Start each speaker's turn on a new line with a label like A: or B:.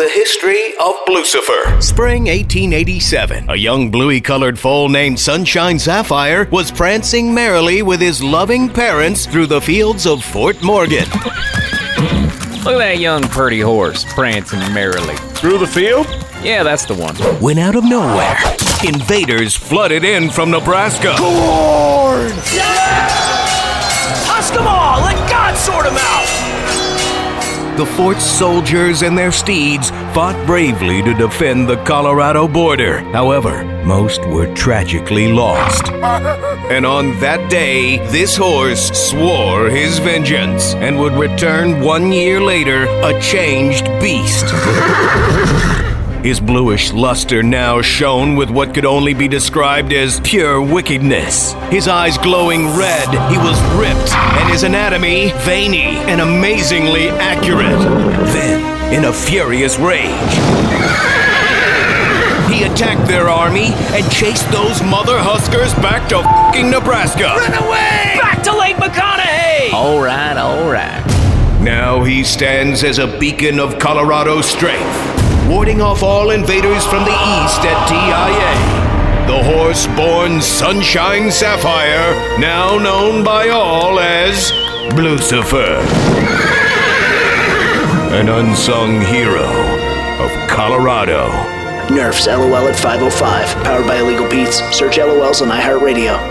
A: The history of Blucifer. Spring 1887. A young bluey colored foal named Sunshine Sapphire was prancing merrily with his loving parents through the fields of Fort Morgan.
B: Look at that young pretty horse prancing merrily.
C: Through the field?
B: Yeah, that's the one.
A: When out of nowhere, invaders flooded in from Nebraska. The fort's soldiers and their steeds fought bravely to defend the Colorado border. However, most were tragically lost. And on that day, this horse swore his vengeance and would return one year later a changed beast. His bluish luster now shone with what could only be described as pure wickedness. His eyes glowing red, he was ripped, and his anatomy veiny and amazingly accurate. Then, in a furious rage, he attacked their army and chased those mother huskers back to fing Nebraska.
D: Run away! Back to Lake McConaughy!
B: All right, all right.
A: Now he stands as a beacon of Colorado strength, warding off all invaders from the east at DIA. The horse born Sunshine Sapphire, now known by all as Blucifer. An unsung hero of Colorado.
E: Nerfs LOL at 505. Powered by Illegal Beats. Search LOLs on iHeartRadio.